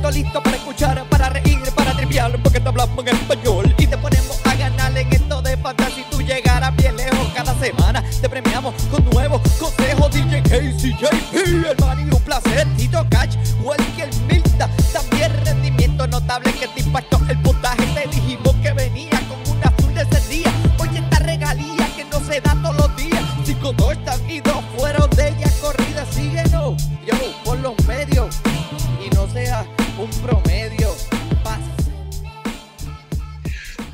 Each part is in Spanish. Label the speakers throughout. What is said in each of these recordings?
Speaker 1: Siento listo para escuchar, para reír, para triviar, porque te hablamos en español y te ponemos a ganar en esto de fantasy. Tú llegarás bien lejos cada semana. Te premiamos con nuevos consejos. DJ Casey, JP, hermano, y un placer. Tito Cash, Welker Milta. También rendimiento notable que te impactó el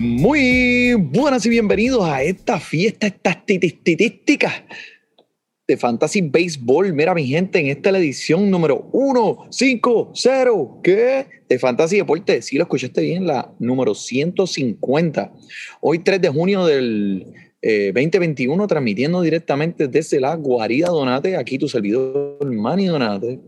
Speaker 2: Muy buenas y bienvenidos a esta fiesta, estas de Fantasy Baseball. Mira, mi gente, en esta es la edición número 150, ¿qué? De Fantasy Deporte. Si lo escuchaste bien, la número 150. Hoy 3 de junio del eh, 2021, transmitiendo directamente desde la guarida Donate. Aquí tu servidor, Manny Donate.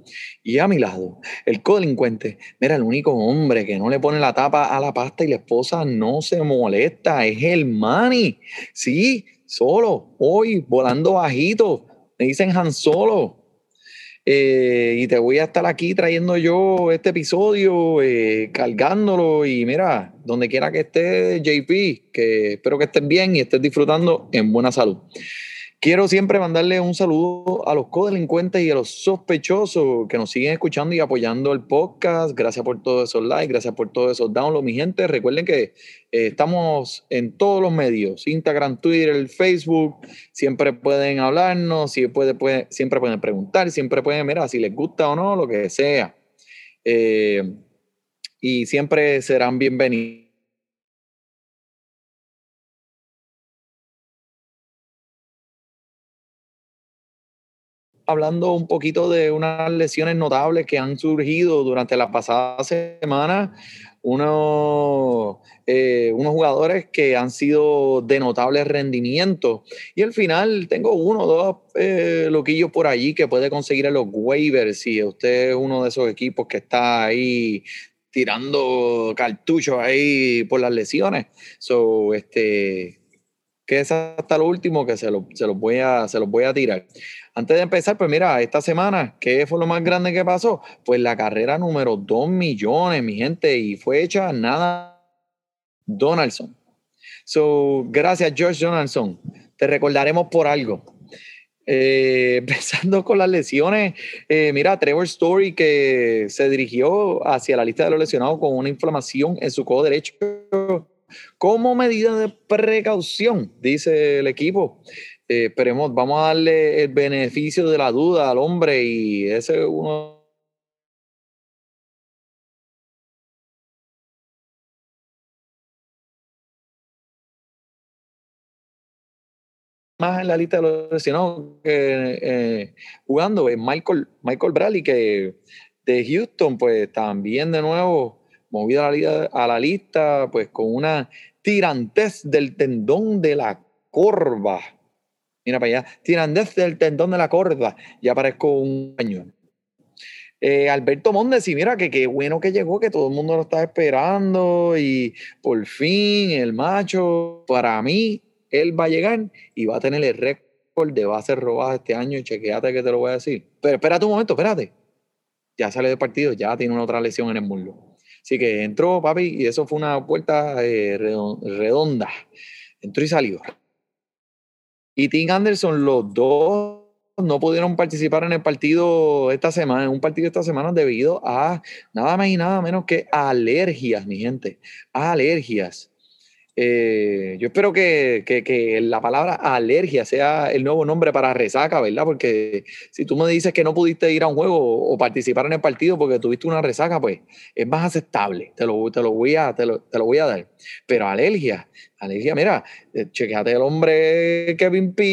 Speaker 2: Y a mi lado, el codelincuente. Mira, el único hombre que no le pone la tapa a la pasta y la esposa no se molesta es el Manny. Sí, solo, hoy, volando bajito. Me dicen Han Solo. Eh, y te voy a estar aquí trayendo yo este episodio, eh, cargándolo. Y mira, donde quiera que esté JP, que espero que estés bien y estés disfrutando en buena salud. Quiero siempre mandarle un saludo a los codelincuentes y a los sospechosos que nos siguen escuchando y apoyando el podcast. Gracias por todos esos likes, gracias por todos esos downloads, mi gente. Recuerden que eh, estamos en todos los medios, Instagram, Twitter, Facebook. Siempre pueden hablarnos, siempre, puede, puede- siempre pueden preguntar, siempre pueden, mira, si les gusta o no, lo que sea. Eh, y siempre serán bienvenidos. Hablando un poquito de unas lesiones notables que han surgido durante la pasada semana. Unos, eh, unos jugadores que han sido de notable rendimiento. Y al final tengo uno o dos eh, loquillos por allí que puede conseguir en los waivers. Si usted es uno de esos equipos que está ahí tirando cartuchos ahí por las lesiones. So, este, que es hasta lo último que se, lo- se los voy a, se los voy a tirar. Antes de empezar, pues mira, esta semana, ¿qué fue lo más grande que pasó? Pues la carrera número 2 millones, mi gente, y fue hecha nada Donaldson. So, gracias, George Donaldson. Te recordaremos por algo. Eh, empezando con las lesiones, eh, mira, Trevor Story que se dirigió hacia la lista de los lesionados con una inflamación en su codo derecho como medida de precaución, dice el equipo. Eh, esperemos, vamos a darle el beneficio de la duda al hombre y ese es uno más en la lista de los lesionados que eh, jugando es Michael, Michael Bradley, que de Houston, pues también de nuevo movido a la, lista, pues con una tirantez del tendón de la corva. Mira para allá, tirantez del tendón de la corva. Ya parezco un cañón. Eh, Alberto Mondesi, mira que qué bueno que llegó, que todo el mundo lo estaba esperando y por fin el macho, para mí, él va a llegar y va a tener el récord de bases robadas este año. Chequeate que te lo voy a decir. Pero espérate un momento, espérate. Ya sale del partido, ya tiene una otra lesión en el muslo. Así que entró, papi, y eso fue una puerta eh, redo- redonda. Entró y salió. Y Tim Anderson, los dos no pudieron participar en el partido esta semana, en un partido esta semana debido a nada más y nada menos que alergias, mi gente. Alergias. Eh, yo espero que, que- que la palabra alergia sea el nuevo nombre para resaca, ¿verdad? Porque si tú me dices que no pudiste ir a un juego o participar en el partido porque tuviste una resaca, pues es más aceptable. Te lo, te lo, voy, a, te lo, te lo voy a dar. Pero alergia, alergia, mira, eh, chequeate el hombre Kevin P.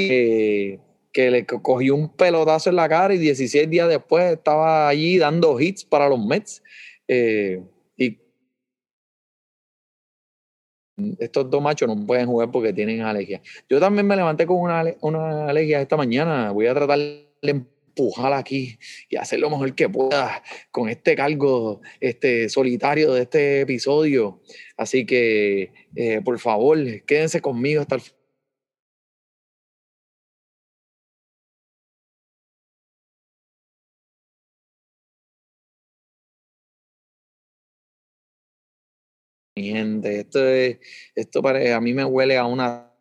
Speaker 2: eh, que le co- cogió un pelotazo en la cara y 16 días después estaba allí dando hits para los Mets. Eh, estos dos machos no pueden jugar porque tienen alergia. Yo también me levanté con una, una alergia esta mañana. Voy a tratar de empujar aquí y hacer lo mejor que pueda con este cargo este, solitario de este episodio. Así que, eh, por favor, quédense conmigo hasta el Mi gente, esto, es, esto para, a mí me huele a una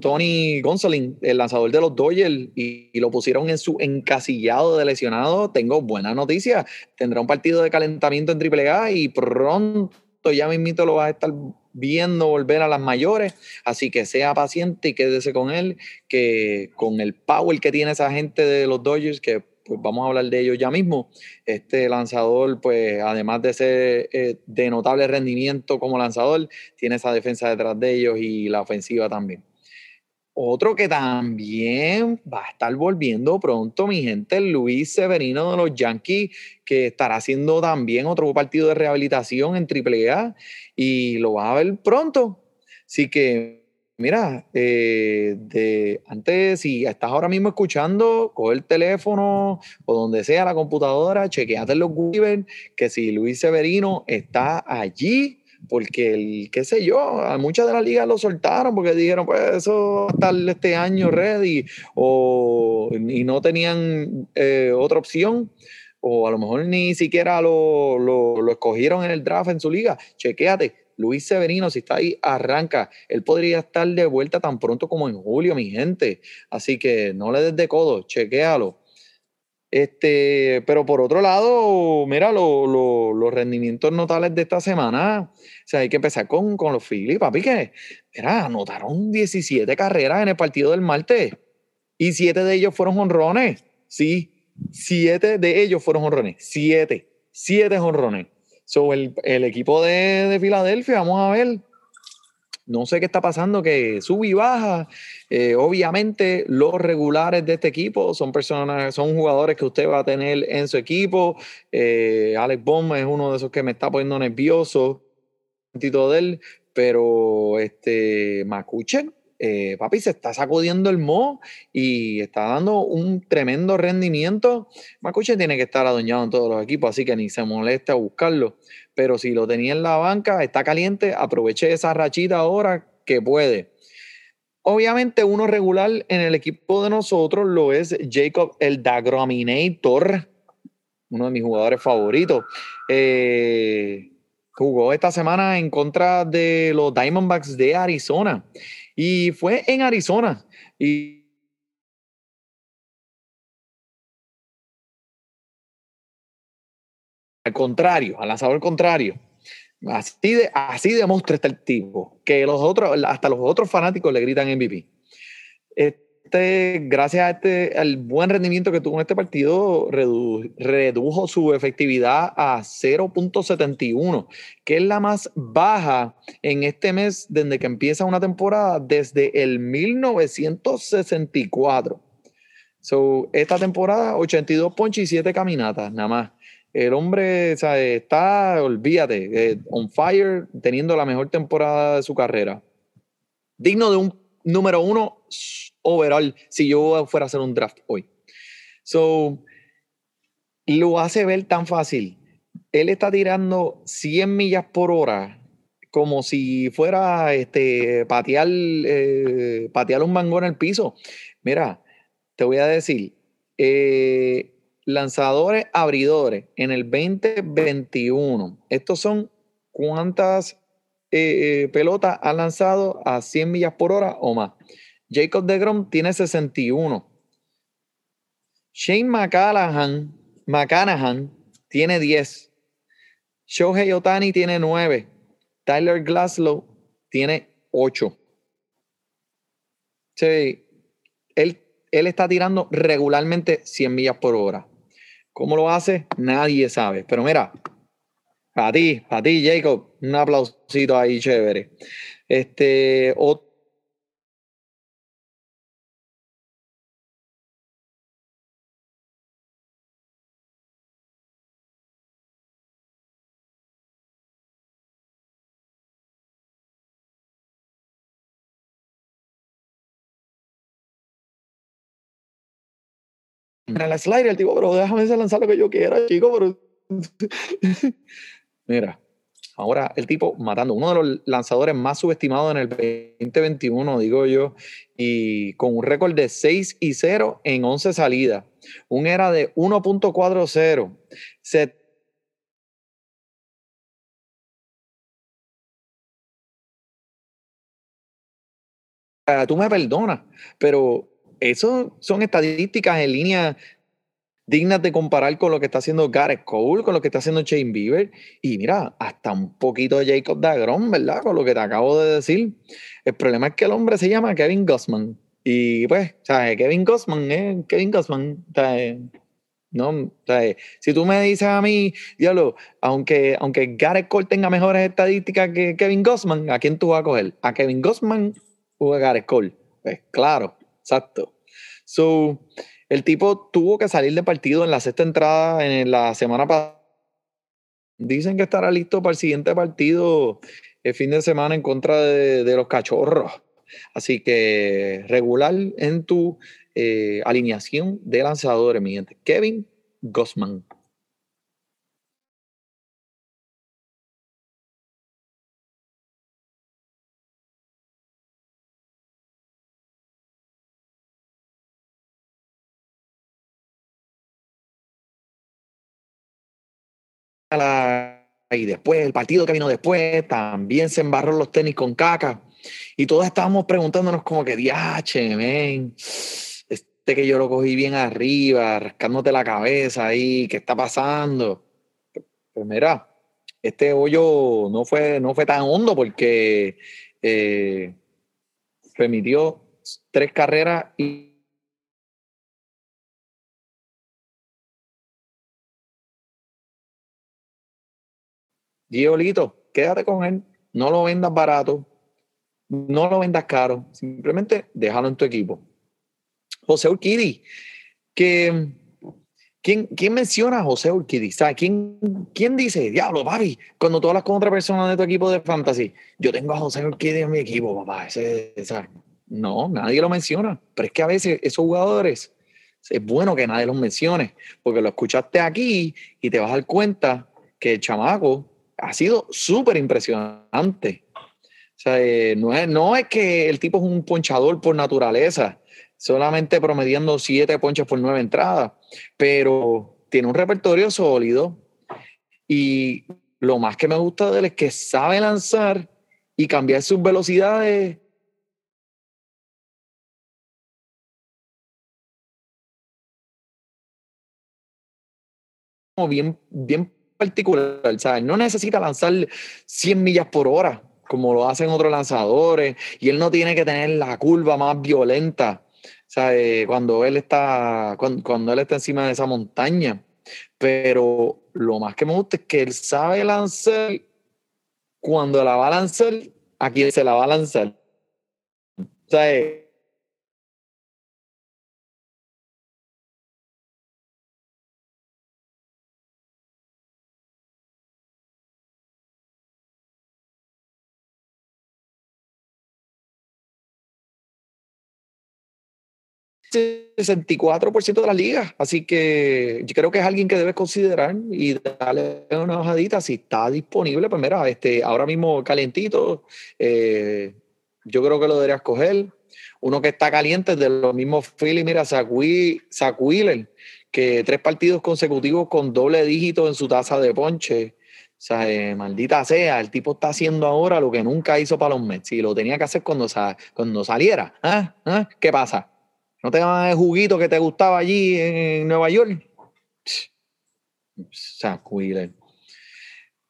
Speaker 2: Tony Gonsolin, el lanzador de los Dodgers, y, y, lo pusieron en su encasillado de lesionado. Tengo buena noticia. Tendrá un partido de calentamiento en AAA y pronto ya mismito lo vas a estar viendo volver a las mayores. Así que sea paciente y quédese con él, que con el power que tiene esa gente de los Dodgers, que pues vamos a hablar de ellos ya mismo. Este lanzador, pues además de ser eh, de notable rendimiento como lanzador, tiene esa defensa detrás de ellos y la ofensiva también. Otro que también va a estar volviendo pronto, mi gente, Luis Severino de los Yankees, que estará haciendo también otro partido de rehabilitación en AAA y lo va a ver pronto. Así que Mira, eh, de, antes, si estás ahora mismo escuchando, coge el teléfono o donde sea la computadora, chequeate en los Google que si Luis Severino está allí, porque el, qué sé yo, a muchas de las ligas lo soltaron porque dijeron, pues eso estar este año ready, o, y no tenían eh, otra opción o a lo mejor ni siquiera lo, lo, lo, escogieron en el draft en su liga. Chequéate, Luis Severino, si está ahí, arranca. Él podría estar de vuelta tan pronto como en julio, mi gente. Así que no le des de codo, chequéalo. Este, pero por otro lado, mira los rendimientos notables de esta semana. O sea, hay que empezar con, con los Phillies, papi, que, mira, anotaron 17 carreras en el partido del martes y 7 de ellos fueron honrones. Sí, 7 de ellos fueron honrones. 7, 7 honrones. So, el, el equipo de, de, Filadelfia, vamos a ver. No sé qué está pasando, que sube y baja. Eh, obviamente, los regulares de este equipo son personas, son jugadores que usted va a tener en su equipo. Eh, Alex Bomb es uno de esos que me está poniendo nervioso. De él, pero este Macuchen eh, papi, se está sacudiendo el mo y está dando un tremendo rendimiento. Macuche tiene que estar adueñado en todos los equipos, así que ni se moleste a buscarlo. Pero si lo tenía en la banca, está caliente, aproveche esa rachita ahora que puede. Obviamente, uno regular en el equipo de nosotros lo es Jacob el Dagrominator, uno de mis jugadores favoritos. Eh, jugó esta semana en contra de los Diamondbacks de Arizona. Y fue en Arizona. Y al contrario, al lanzador contrario. Así, de, así demuestra este tipo, que los otros, hasta los otros fanáticos le gritan MVP. Este, gracias a este, al buen rendimiento que tuvo en este partido, redu, redujo su efectividad a 0.71, que es la más baja en este mes desde que empieza una temporada desde el 1964. So, esta temporada, 82 ponches y 7 caminatas, nada más. El hombre está, olvídate, eh, on fire, teniendo la mejor temporada de su carrera. Digno de un número uno overall si yo fuera a hacer un draft hoy. So, lo hace ver tan fácil. Él está tirando 100 millas por hora como si fuera este, patear, eh, patear un mango en el piso. Mira, te voy a decir, eh, lanzadores abridores en el 2021, estos son cuántas eh, pelotas han lanzado a 100 millas por hora o más. Jacob de Grom tiene 61. Shane McCallaghan, McCanahan tiene 10. Shohei Otani tiene 9. Tyler Glaslow tiene 8. Sí, él, él está tirando regularmente 100 millas por hora. ¿Cómo lo hace? Nadie sabe. Pero mira, para ti, para ti, Jacob, un aplausito ahí chévere. Este, otro en el slider, el tipo, pero déjame lanzar lo que yo quiera, chico, pero... Mira, ahora el tipo matando, uno de los lanzadores más subestimados en el 2021, digo yo, y con un récord de 6 y 0 en 11 salidas, un era de 1.40, se Ah, tú me perdonas, pero eso son estadísticas en línea dignas de comparar con lo que está haciendo Gareth Cole, con lo que está haciendo Shane Bieber, y mira, hasta un poquito Jacob Dagron, ¿verdad? Con lo que te acabo de decir. El problema es que el hombre se llama Kevin Gossman. Y pues, ¿sabes? Kevin Gossman es Kevin Gossman. No, si tú me dices a mí, diablo, aunque, aunque Gareth Cole tenga mejores estadísticas que Kevin Gossman, ¿a quién tú vas a coger? ¿A Kevin Gossman jugar Cole. Pues claro, exacto. So, el tipo tuvo que salir de partido en la sexta entrada en la semana pasada. Dicen que estará listo para el siguiente partido el fin de semana en contra de, los cachorros. Así que regular en tu eh, alineación de lanzadores, mi gente. Kevin Gossman. Y después el partido que vino después también se embarró los tenis con caca y todos estábamos preguntándonos como que diache, men, este que yo lo cogí bien arriba, rascándote la cabeza ahí, ¿qué está pasando? Pues mira, este hoyo no fue, no fue tan hondo porque eh, permitió tres carreras y Giolito, quédate con él, no lo vendas barato, no lo vendas caro, simplemente déjalo en tu equipo. José Urquidi, ¿Quién, ¿Quién, menciona a José Urquidi? ¿Quién, ¿Quién dice, diablo, papi, cuando tú hablas con otra persona de tu equipo de fantasy, yo tengo a José Urquidi en mi equipo, papá? No, nadie lo menciona. Pero es que a veces esos jugadores, es bueno que nadie los mencione, porque lo escuchaste aquí y te vas a dar cuenta que el chamaco ha sido súper impresionante. O sea, eh, no, es, no es que el tipo es un ponchador por naturaleza, solamente promediando siete ponches por nueve entradas, pero tiene un repertorio sólido y lo más que me gusta de él es que sabe lanzar y cambiar sus velocidades bien, bien particular, ¿sabes? No necesita lanzar 100 millas por hora como lo hacen otros lanzadores y él no tiene que tener la curva más violenta, ¿sabes? Cuando él está cuando, él está encima de esa montaña. Pero lo más que me gusta es que él sabe lanzar cuando la va a lanzar, a quién se la va a lanzar. ¿Sabes? 64% de las ligas. Así que yo creo que es alguien que debes considerar y darle una bajadita. Si está disponible, pues mira, este, ahora mismo calientito, eh, yo creo que lo deberías coger. Uno que está caliente de los mismos Philly, mira, Zach Wheeler, que tres partidos consecutivos con doble dígito en su tasa de ponche. O sea, eh, maldita sea, el tipo está haciendo ahora lo que nunca hizo para los Mets y lo tenía que hacer cuando, cuando saliera. ¿Ah? ¿Ah? ¿Qué pasa? ¿No te llaman el juguito que te gustaba allí en Nueva York? Wheeler.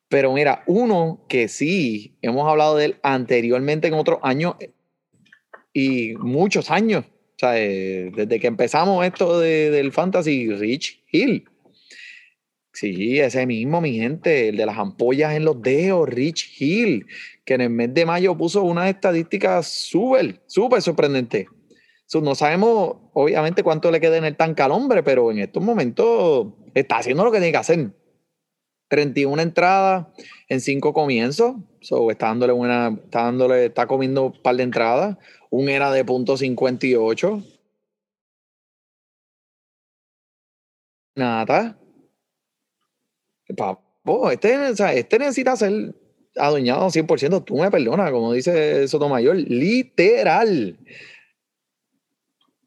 Speaker 2: Pero mira, uno que sí, hemos hablado de él anteriormente en otros años y muchos años, o sea, eh, desde que empezamos esto del fantasy, Rich Hill. Sí, ese mismo, mi gente, el de las ampollas en los dedos, Rich Hill, que en el mes de mayo puso unas estadísticas súper, súper sorprendentes no sabemos, obviamente, cuánto le queda en el tanque al hombre, pero en estos momentos está haciendo lo que tiene que hacer. 31 entradas en 5 comienzos. está dándole una, está dándole, está comiendo un par de entradas. Un era de punto 58. nata. Papo, este, este necesita ser adueñado 100%. Tú me perdonas, como dice Sotomayor, literal.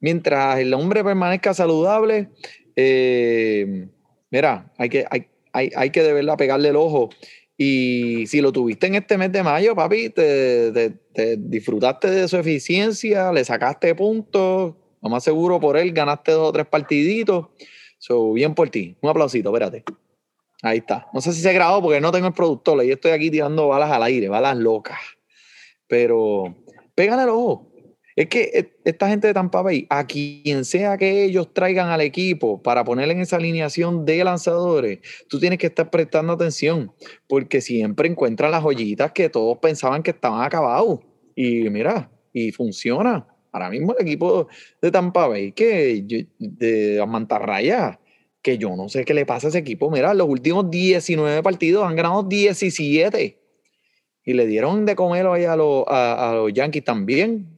Speaker 2: Mientras el hombre permanezca saludable, eh, mira, hay que, hay, hay, hay que de verdad pegarle el ojo. Y si lo tuviste en este mes de mayo, papi, te, te- te disfrutaste de su eficiencia, le sacaste puntos, lo más seguro por él, ganaste dos o tres partiditos. So, bien por ti. Un aplausito, espérate. Ahí está. No sé si se grabó porque no tengo el productor y estoy aquí tirando balas al aire, balas locas. Pero pégale el ojo. Es que e- esta gente de Tampa Bay, a quien sea que ellos traigan al equipo para poner en esa alineación de lanzadores, tú tienes que estar prestando atención, porque siempre encuentran las joyitas que todos pensaban que estaban acabados. Y mira, y funciona. Ahora mismo el equipo de Tampa Bay, que de las mantarrayas, que yo no sé qué le pasa a ese equipo. Mira, los últimos 19 partidos han ganado 17. Y le dieron de comer a, los- a los Yankees también.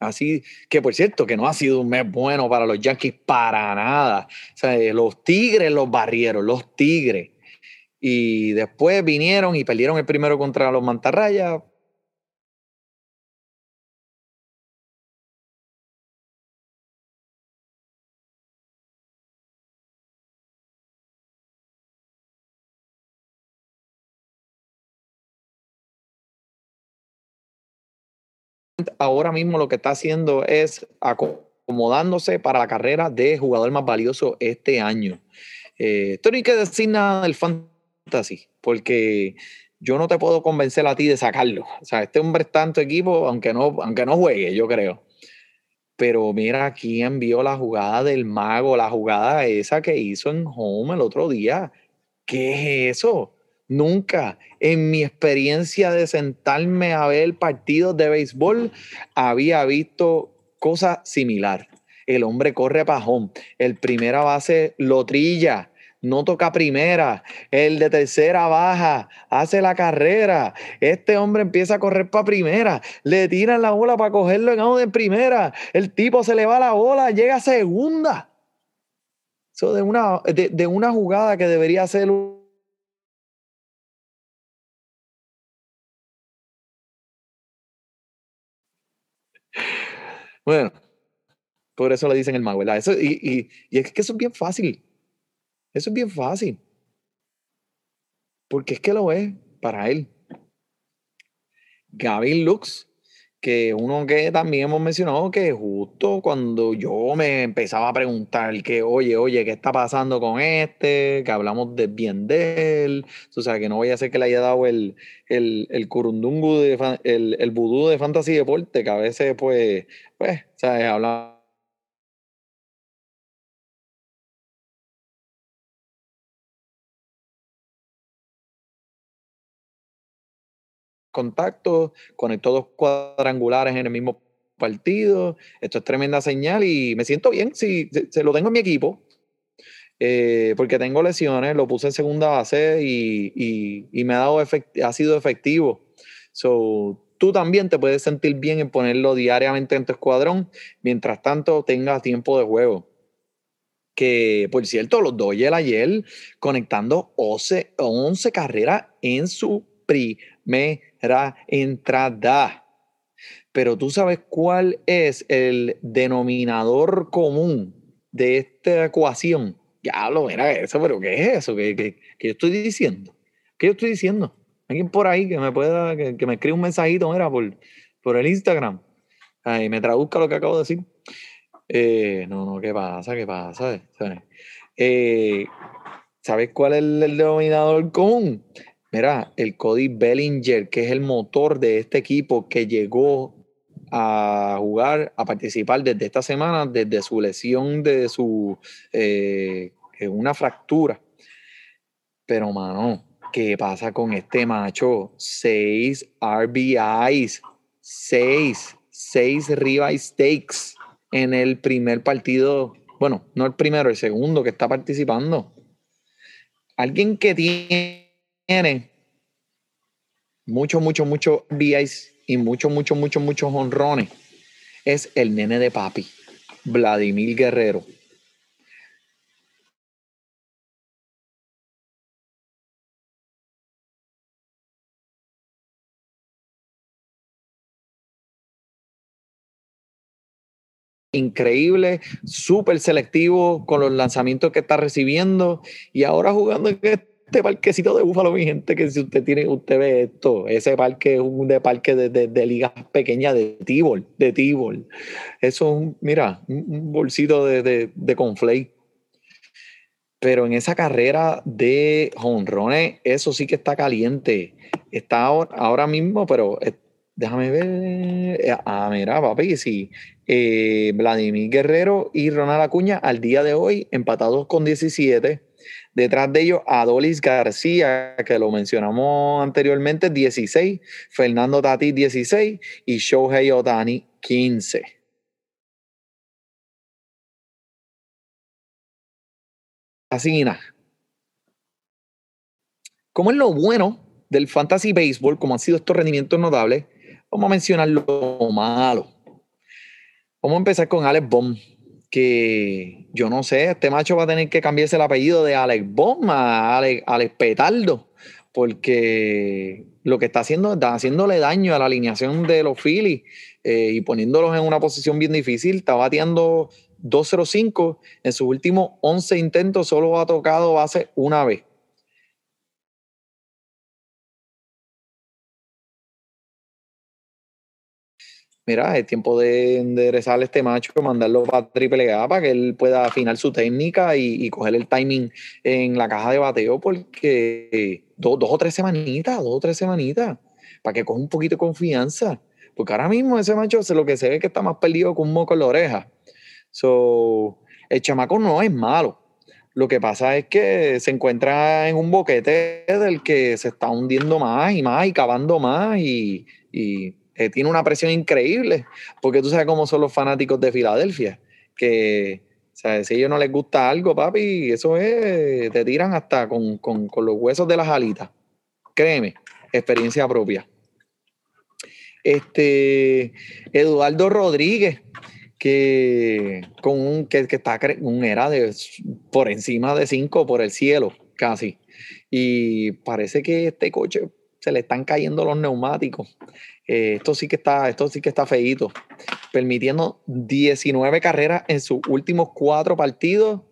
Speaker 2: Así que, por cierto, que no ha sido un mes bueno para los Yankees para nada. O sea, eh, los Tigres los barrieron, los Tigres. Y después vinieron y perdieron el primero contra los Mantarrayas. Ahora mismo lo que está haciendo es acomodándose para la carrera de jugador más valioso este año. Eh, esto no hay que decir nada del fantasy, porque yo no te puedo convencer a ti de sacarlo. O sea, este hombre está en equipo, aunque no, aunque no juegue, yo creo. Pero mira quién vio la jugada del mago, la jugada esa que hizo en home el otro día. ¿Qué es eso? Nunca en mi experiencia de sentarme a ver partidos de béisbol había visto cosa similar. El hombre corre home, el primera base lo trilla, no toca primera, el de tercera baja, hace la carrera, este hombre empieza a correr para primera, le tiran la bola para cogerlo en out de primera, el tipo se le va la bola, llega a segunda. Eso de una, de, de una jugada que debería ser Bueno, por eso le dicen el mago, ¿verdad? Eso, y, y, y es que eso es bien fácil. Eso es bien fácil. Porque es que lo es para él. Gavin Lux, que uno que también hemos mencionado que justo cuando yo me empezaba a preguntar que, oye, oye, ¿qué está pasando con este? Que hablamos de bien de él. O sea, que no voy a hacer que le haya dado el, el, el curundungu, de, el, el vudú de fantasy deporte, que a veces, pues, pues, ¿sabes? Hablamos contactos, conectó dos cuadrangulares en el mismo partido. Esto es tremenda señal y me siento bien si se, se lo tengo en mi equipo. eh, porque tengo lesiones, lo puse en segunda base y, y- y me ha, dado efect- ha sido efectivo. So, tú también te puedes sentir bien en ponerlo diariamente en tu escuadrón, mientras tanto tengas tiempo de juego. Que, por cierto, los Dodgers ayer conectando 11, 11 carreras en su primera entrada. Pero tú sabes cuál es el denominador común de esta ecuación. Ya lo mira eso, pero ¿qué es eso? ¿Qué, qué, qué yo estoy diciendo? ¿Qué yo estoy diciendo? Alguien por ahí que me pueda, que, me escriba un mensajito, mira, por, por el Instagram. Ay, me traduzca lo que acabo de decir. Eh, no, no, ¿qué pasa? ¿Qué pasa? Eh, ¿Sabes cuál es el, el denominador común? Mira, el Cody Bellinger, que es el motor de este equipo que llegó a jugar, a participar desde esta semana, desde su lesión de su eh, eh, una fractura. Pero, mano, ¿qué pasa con este macho? Seis RBIs, seis, seis ribeye stakes en el primer partido. Bueno, no el primero, el segundo que está participando. Alguien que tiene tiene mucho, mucho, mucho VIs y mucho, mucho, mucho, muchos honrones es el nene de papi, Vladimir Guerrero. increíble, súper selectivo con los lanzamientos que está recibiendo y ahora jugando en este este parquecito de Búfalo, mi gente, que si usted tiene, usted ve esto, ese parque es un de parque de, de, de ligas pequeñas de Tibol, de Tibol. Eso es un, mira, un bolsito de, de, de. Pero en esa carrera de jonrones, eso sí que está caliente. Está ahora, ahora mismo, pero eh, déjame ver. eh, Ah, mira, papi, sí. Eh, Vladimir Guerrero y Ronald Acuña al día de hoy empatados con 17. Detrás de ellos, Adolis García, que lo mencionamos anteriormente, 16. Fernando Tati, 16. Y Shohei Otani, 15. Así nada. Como es lo bueno del fantasy baseball, como han sido estos rendimientos notables, vamos a mencionar lo malo. Vamos a empezar con Alex Bomb, que yo no sé, este macho va a tener que cambiarse el apellido de Alex Bomb a Alex, Alex Petardo, porque lo que está haciendo está haciéndole daño a la alineación de los Phillies eh, y poniéndolos en una posición bien difícil. Está bateando 2.05. En sus últimos 11 intentos solo ha tocado base una vez. Mira, es tiempo de enderezar este macho, mandarlo para triple A para que él pueda afinar su técnica y, coger el timing en la caja de bateo, porque dos, o tres semanitas, dos o tres semanitas, para que coja un poquito de confianza. Porque ahora mismo ese macho lo que se ve que está más perdido que un moco en la oreja. So, el chamaco no es malo. Lo que pasa es que se encuentra en un boquete del que se está hundiendo más y más y cavando más y, y eh, tiene una presión increíble. Porque tú sabes cómo son los fanáticos de Filadelfia. Que si a ellos no les gusta algo, papi, eso es, te tiran hasta con, con, con los huesos de las alitas. Créeme, experiencia propia. Este, Eduardo Rodríguez, que, con que, está un era de por encima de 5 por el cielo, casi. Y parece que este coche se le están cayendo los neumáticos. Eh, esto sí que está, esto sí que está feíto. Permitiendo 19 carreras en sus últimos cuatro partidos.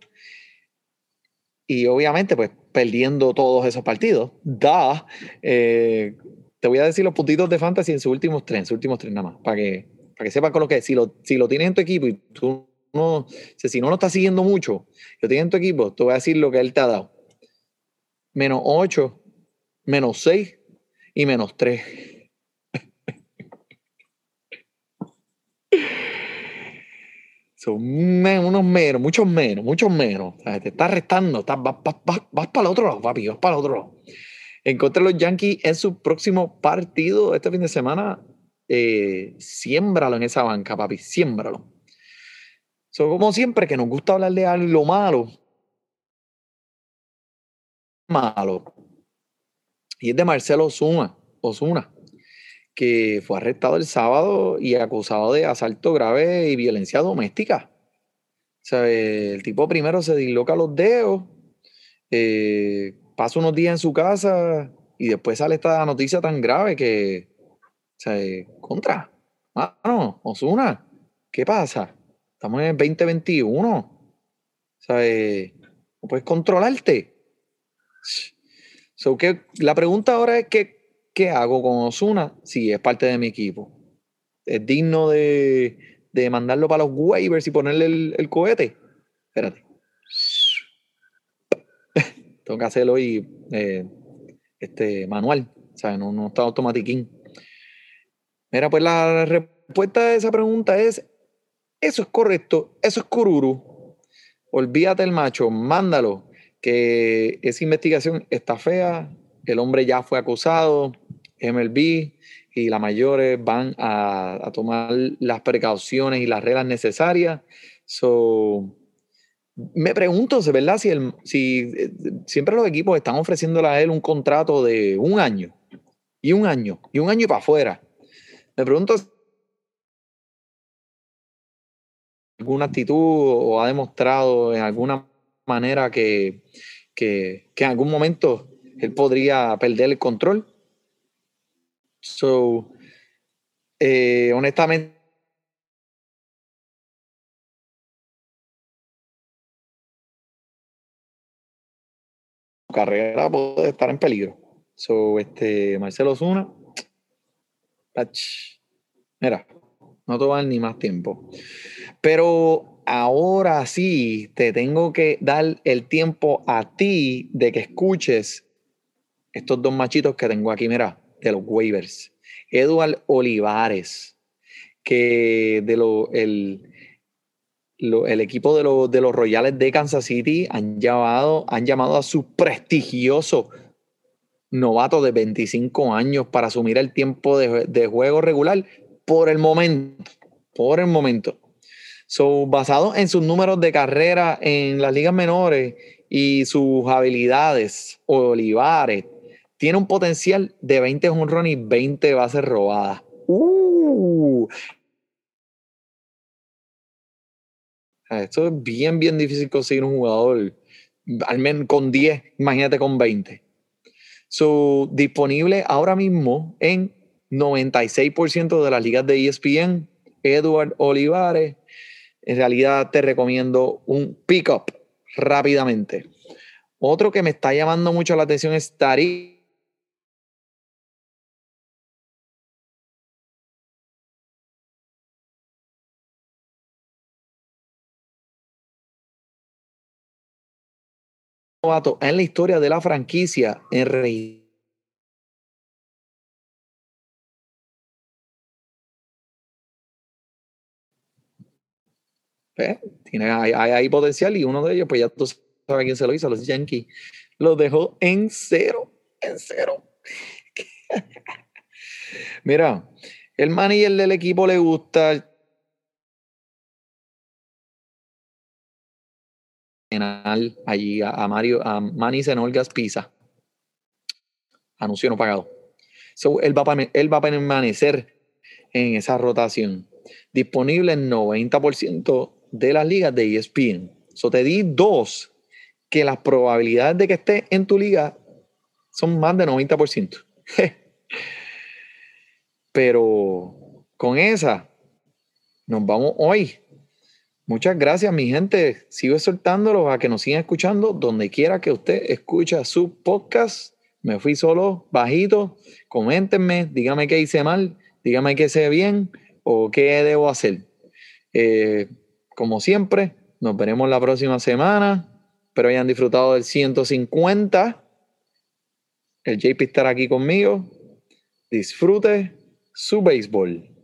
Speaker 2: Y obviamente, pues, perdiendo todos esos partidos. Da. Eh, te voy a decir los puntitos de fantasy en sus últimos tres, en sus últimos tres nada más, para que, para que sepas con lo que es. Si lo, si lo tienes en tu equipo y tú no, si no lo estás siguiendo mucho, lo tienes en tu equipo, te voy a decir lo que él te ha dado. Menos 8, menos 6 y menos 3. Son unos menos, muchos menos, muchos menos. Te estás restando, estás, vas, vas, vas, vas para el otro lado, papi, vas para el otro lado. En contra de los Yankees en su próximo partido este fin de semana, eh, siémbralo en esa banca, papi, siémbralo. So, como siempre, que nos gusta hablar de algo malo, malo. Y es de Marcelo Osuna, Osuna, que fue arrestado el sábado y acusado de asalto grave y violencia doméstica. O el tipo primero se disloca los dedos, eh, pasa unos días en su casa y después sale esta noticia tan grave que, o sea, eh, contra, mano, Osuna, ¿qué pasa? Estamos en el 2021. O sea, eh, no puedes controlarte. So, que, la pregunta ahora es que, ¿qué hago con Osuna si es parte de mi equipo? ¿Es digno de, de mandarlo para los waivers y ponerle el, el cohete? Espérate. Tengo que hacerlo y eh, este, manual. O sea, no, no está automatiquín. Mira, pues la respuesta a esa pregunta es, eso es correcto, eso es cururu. Olvídate el macho, mándalo, que esa investigación está fea, el hombre ya fue acusado, MLB y las mayores van a, tomar las precauciones y las reglas necesarias. So, me pregunto, ¿de verdad? Si, el, si eh, siempre los equipos están ofreciéndole a él un contrato de un año y un año y un año para afuera. Me pregunto alguna actitud o ha demostrado en alguna manera que, que, que en algún momento él podría perder el control. So, eh, honestamente, su carrera puede estar en peligro. So, este, Marcelo Zuna, mira, no te ni más tiempo. Pero ahora sí, te tengo que dar el tiempo a ti de que escuches estos dos machitos que tengo aquí, mira, de los waivers. Eduard Olivares, que de lo, el, el equipo de, de, los Royales de Kansas City han llamado, han llamado a su prestigioso novato de 25 años para asumir el tiempo de, de juego regular por el momento. Por el momento. So, basado en sus números de carrera en las ligas menores y sus habilidades, Olivares tiene un potencial de 20 honrones y 20 bases robadas. Uh, Esto es bien, bien difícil conseguir un jugador, al menos con 10, imagínate con 20. So, disponible ahora mismo en 96% de las ligas de ESPN, Edward Olivares. En realidad te recomiendo un pick-up rápidamente. Otro que me está llamando mucho la atención es Tariq en la historia de la franquicia en rey. Tiene, hay, potencial y uno de ellos, pues ya tú sabes quién se lo hizo, los Yankees. Lo dejó en cero, en cero. Mira, el manager del equipo le gusta allí a, Mario, a Manny Zenolgas Pisa. Anuncio no pagado. él, va él va a permanecer en esa rotación. Disponible en 90% de las ligas de ESPN. So te di dos que las probabilidades de que esté en tu liga son más de 90%. Pero con esa nos vamos hoy Muchas gracias, mi gente. Sigo exhortándolos a que nos sigan escuchando donde quiera que usted escucha su podcast. Me fui solo, bajito. Coméntenme, dígame qué hice mal, dígame qué hice bien o qué debo hacer. Eh, como siempre, nos veremos la próxima semana. Espero hayan disfrutado del 150. El JP estará aquí conmigo. Disfrute su béisbol.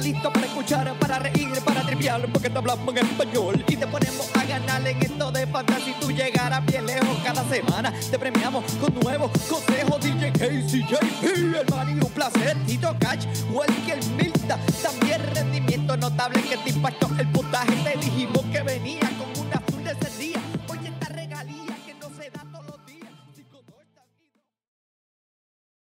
Speaker 1: Listo para escuchar, para reír, para triviar, porque te hablamos en español y te ponemos a ganar en esto de fantasía. Tú llegarás bien lejos cada semana. Te premiamos con nuevos consejos. DJ Casey, JP, el man un placer. Tito Catch, Welker Milta. También rendimiento notable que te impactó el puntaje. Te dijimos que venía